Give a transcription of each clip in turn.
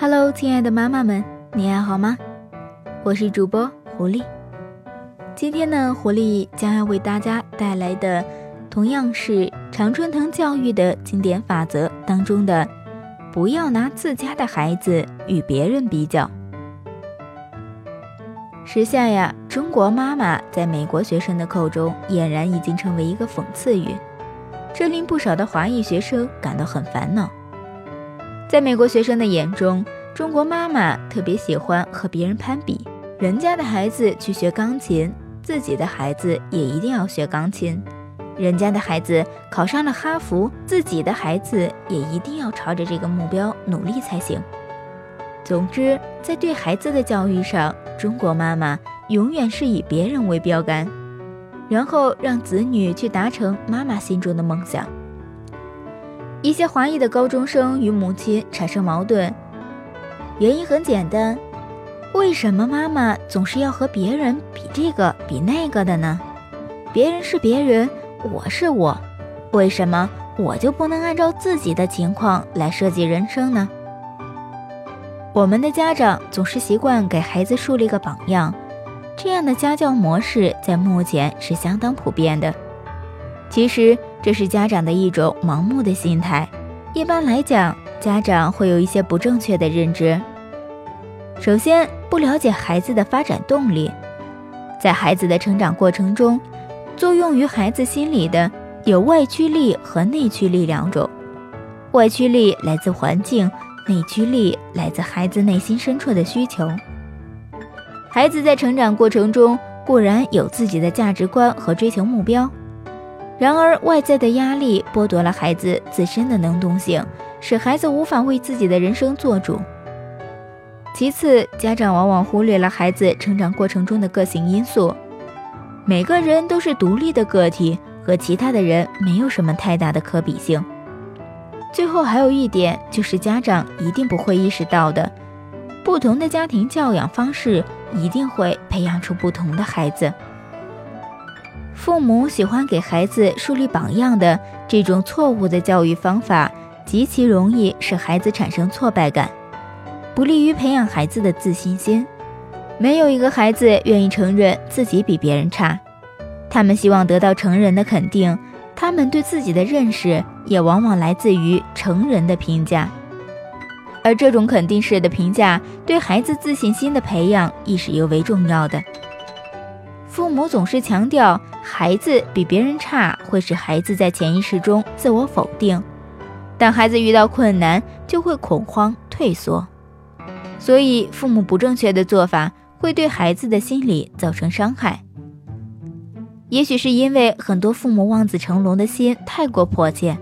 Hello，亲爱的妈妈们，你还好吗？我是主播狐狸。今天呢，狐狸将要为大家带来的，同样是常春藤教育的经典法则当中的，不要拿自家的孩子与别人比较。时下呀，中国妈妈在美国学生的口中俨然已经成为一个讽刺语，这令不少的华裔学生感到很烦恼。在美国学生的眼中，中国妈妈特别喜欢和别人攀比，人家的孩子去学钢琴，自己的孩子也一定要学钢琴；人家的孩子考上了哈佛，自己的孩子也一定要朝着这个目标努力才行。总之，在对孩子的教育上，中国妈妈永远是以别人为标杆，然后让子女去达成妈妈心中的梦想。一些华裔的高中生与母亲产生矛盾，原因很简单：为什么妈妈总是要和别人比这个比那个的呢？别人是别人，我是我，为什么我就不能按照自己的情况来设计人生呢？我们的家长总是习惯给孩子树立个榜样，这样的家教模式在目前是相当普遍的。其实这是家长的一种盲目的心态。一般来讲，家长会有一些不正确的认知。首先，不了解孩子的发展动力，在孩子的成长过程中，作用于孩子心理的有外驱力和内驱力两种。外驱力来自环境。内驱力来自孩子内心深处的需求。孩子在成长过程中固然有自己的价值观和追求目标，然而外在的压力剥夺了孩子自身的能动性，使孩子无法为自己的人生做主。其次，家长往往忽略了孩子成长过程中的个性因素。每个人都是独立的个体，和其他的人没有什么太大的可比性。最后还有一点，就是家长一定不会意识到的，不同的家庭教养方式一定会培养出不同的孩子。父母喜欢给孩子树立榜样的这种错误的教育方法，极其容易使孩子产生挫败感，不利于培养孩子的自信心。没有一个孩子愿意承认自己比别人差，他们希望得到成人的肯定。他们对自己的认识也往往来自于成人的评价，而这种肯定式的评价对孩子自信心的培养亦是尤为重要的。父母总是强调孩子比别人差会使孩子在潜意识中自我否定，当孩子遇到困难就会恐慌退缩，所以父母不正确的做法会对孩子的心理造成伤害。也许是因为很多父母望子成龙的心太过迫切，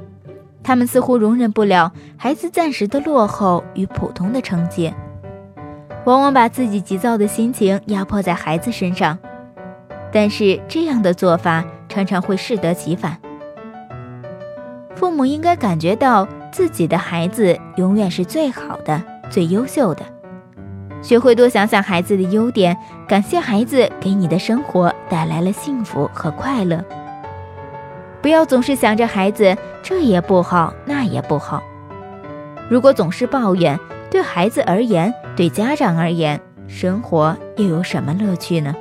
他们似乎容忍不了孩子暂时的落后与普通的成绩，往往把自己急躁的心情压迫在孩子身上。但是这样的做法常常会适得其反。父母应该感觉到自己的孩子永远是最好的、最优秀的。学会多想想孩子的优点，感谢孩子给你的生活带来了幸福和快乐。不要总是想着孩子这也不好那也不好。如果总是抱怨，对孩子而言，对家长而言，生活又有什么乐趣呢？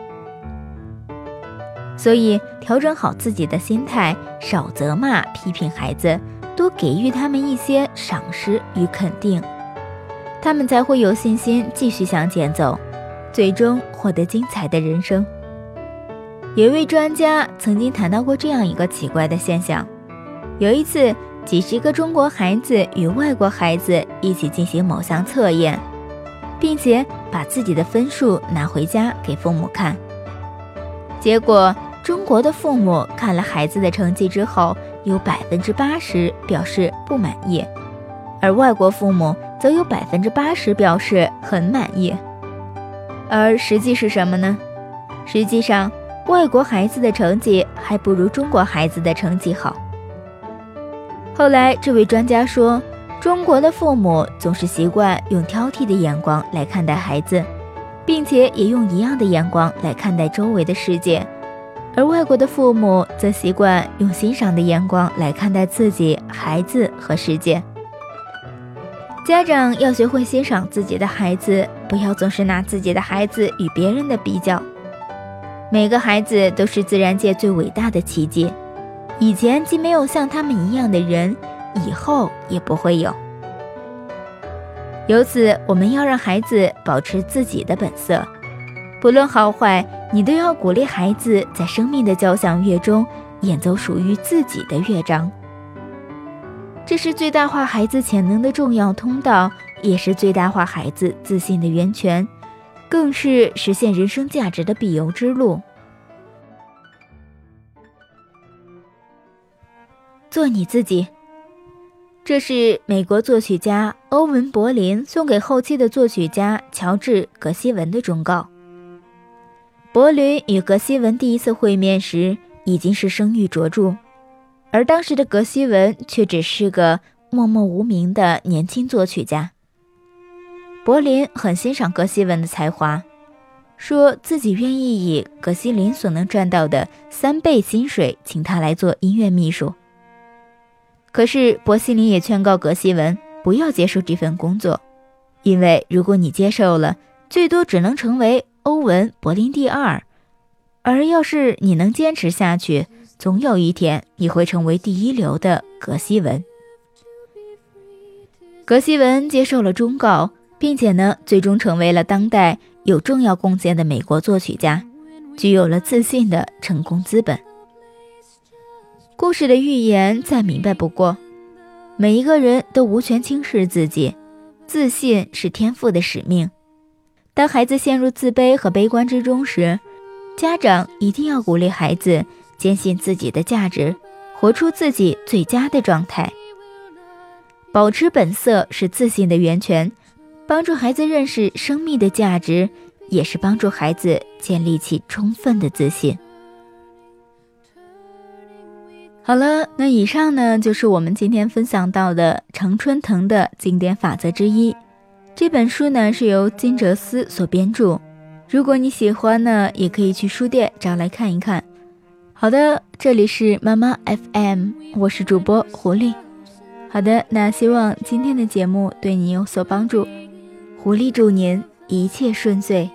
所以，调整好自己的心态，少责骂、批评孩子，多给予他们一些赏识与肯定。他们才会有信心继续向前走，最终获得精彩的人生。有一位专家曾经谈到过这样一个奇怪的现象：有一次，几十个中国孩子与外国孩子一起进行某项测验，并且把自己的分数拿回家给父母看。结果，中国的父母看了孩子的成绩之后，有百分之八十表示不满意，而外国父母。则有百分之八十表示很满意，而实际是什么呢？实际上，外国孩子的成绩还不如中国孩子的成绩好。后来，这位专家说，中国的父母总是习惯用挑剔的眼光来看待孩子，并且也用一样的眼光来看待周围的世界，而外国的父母则习惯用欣赏的眼光来看待自己、孩子和世界。家长要学会欣赏自己的孩子，不要总是拿自己的孩子与别人的比较。每个孩子都是自然界最伟大的奇迹。以前既没有像他们一样的人，以后也不会有。由此，我们要让孩子保持自己的本色，不论好坏，你都要鼓励孩子在生命的交响乐中演奏属于自己的乐章。这是最大化孩子潜能的重要通道，也是最大化孩子自信的源泉，更是实现人生价值的必由之路。做你自己。这是美国作曲家欧文·柏林送给后期的作曲家乔治·格西文的忠告。柏林与格西文第一次会面时已经是声誉卓著，而当时的格西文却只是个默默无名的年轻作曲家。柏林很欣赏格西文的才华，说自己愿意以格西林所能赚到的三倍薪水请他来做音乐秘书。可是，博西林也劝告格西文不要接受这份工作，因为如果你接受了，最多只能成为欧文·柏林第二；而要是你能坚持下去，总有一天你会成为第一流的格西文。格西文接受了忠告，并且呢，最终成为了当代有重要贡献的美国作曲家，具有了自信的成功资本。故事的寓言再明白不过，每一个人都无权轻视自己，自信是天赋的使命。当孩子陷入自卑和悲观之中时，家长一定要鼓励孩子坚信自己的价值，活出自己最佳的状态。保持本色是自信的源泉，帮助孩子认识生命的价值，也是帮助孩子建立起充分的自信。好了，那以上呢就是我们今天分享到的常春藤的经典法则之一。这本书呢是由金哲思所编著。如果你喜欢呢，也可以去书店找来看一看。好的，这里是妈妈 FM，我是主播狐狸。好的，那希望今天的节目对你有所帮助。狐狸祝您一切顺遂。